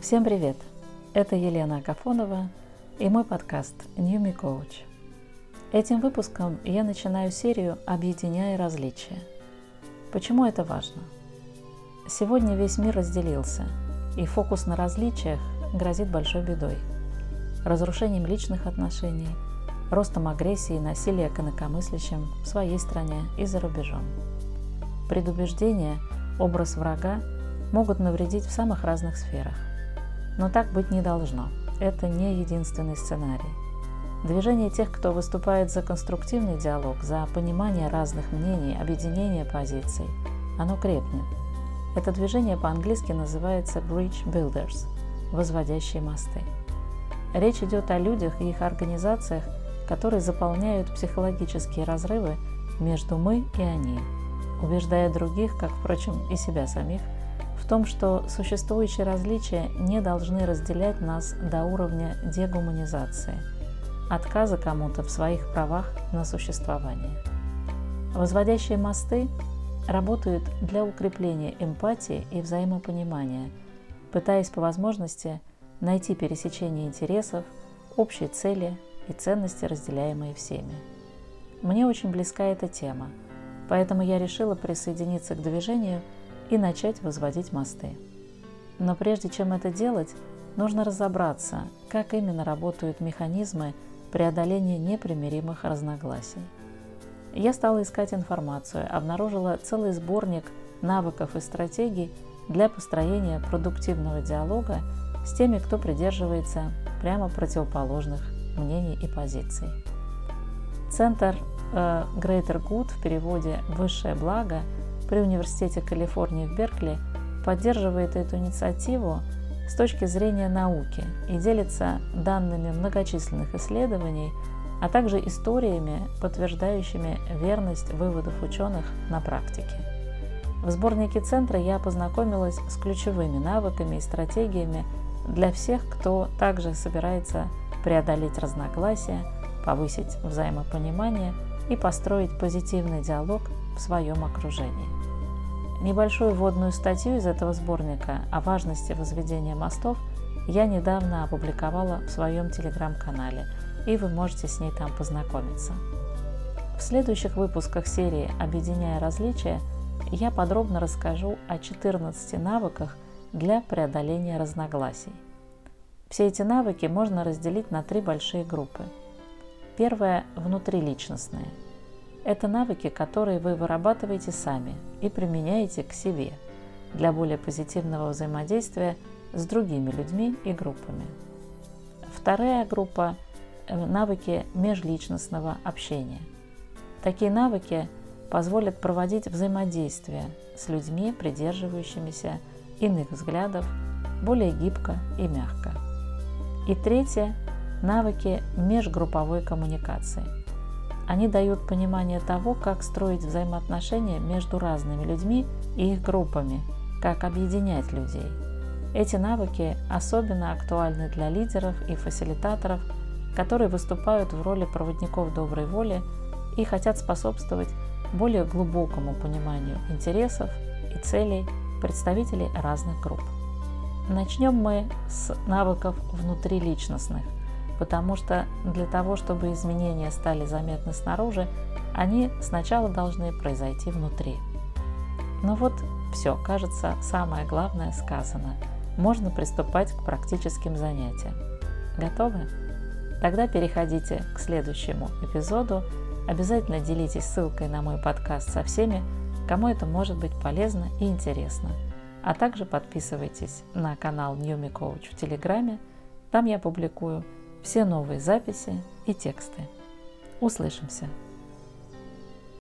Всем привет! Это Елена Агафонова и мой подкаст New Me Coach. Этим выпуском я начинаю серию «Объединяя различия». Почему это важно? Сегодня весь мир разделился, и фокус на различиях грозит большой бедой. Разрушением личных отношений, ростом агрессии и насилия к инакомыслящим в своей стране и за рубежом. Предубеждение, образ врага могут навредить в самых разных сферах. Но так быть не должно. Это не единственный сценарий. Движение тех, кто выступает за конструктивный диалог, за понимание разных мнений, объединение позиций, оно крепнет. Это движение по-английски называется Bridge Builders – возводящие мосты. Речь идет о людях и их организациях, которые заполняют психологические разрывы между «мы» и «они», убеждая других, как, впрочем, и себя самих – том, что существующие различия не должны разделять нас до уровня дегуманизации, отказа кому-то в своих правах на существование. Возводящие мосты работают для укрепления эмпатии и взаимопонимания, пытаясь по возможности найти пересечение интересов, общие цели и ценности, разделяемые всеми. Мне очень близка эта тема, поэтому я решила присоединиться к движению – и начать возводить мосты. Но прежде чем это делать, нужно разобраться, как именно работают механизмы преодоления непримиримых разногласий. Я стала искать информацию, обнаружила целый сборник навыков и стратегий для построения продуктивного диалога с теми, кто придерживается прямо противоположных мнений и позиций. Центр э, Greater Good в переводе «Высшее благо» при Университете Калифорнии в Беркли поддерживает эту инициативу с точки зрения науки и делится данными многочисленных исследований, а также историями, подтверждающими верность выводов ученых на практике. В сборнике центра я познакомилась с ключевыми навыками и стратегиями для всех, кто также собирается преодолеть разногласия, повысить взаимопонимание и построить позитивный диалог в своем окружении. Небольшую вводную статью из этого сборника о важности возведения мостов я недавно опубликовала в своем телеграм-канале, и вы можете с ней там познакомиться. В следующих выпусках серии «Объединяя различия» я подробно расскажу о 14 навыках для преодоления разногласий. Все эти навыки можно разделить на три большие группы. Первая – внутриличностные – это навыки, которые вы вырабатываете сами и применяете к себе для более позитивного взаимодействия с другими людьми и группами. Вторая группа – навыки межличностного общения. Такие навыки позволят проводить взаимодействие с людьми, придерживающимися иных взглядов, более гибко и мягко. И третье – навыки межгрупповой коммуникации – они дают понимание того, как строить взаимоотношения между разными людьми и их группами, как объединять людей. Эти навыки особенно актуальны для лидеров и фасилитаторов, которые выступают в роли проводников доброй воли и хотят способствовать более глубокому пониманию интересов и целей представителей разных групп. Начнем мы с навыков внутриличностных – потому что для того, чтобы изменения стали заметны снаружи, они сначала должны произойти внутри. Ну вот, все, кажется, самое главное сказано. Можно приступать к практическим занятиям. Готовы? Тогда переходите к следующему эпизоду. Обязательно делитесь ссылкой на мой подкаст со всеми, кому это может быть полезно и интересно. А также подписывайтесь на канал New Me Coach в Телеграме. Там я публикую все новые записи и тексты. Услышимся!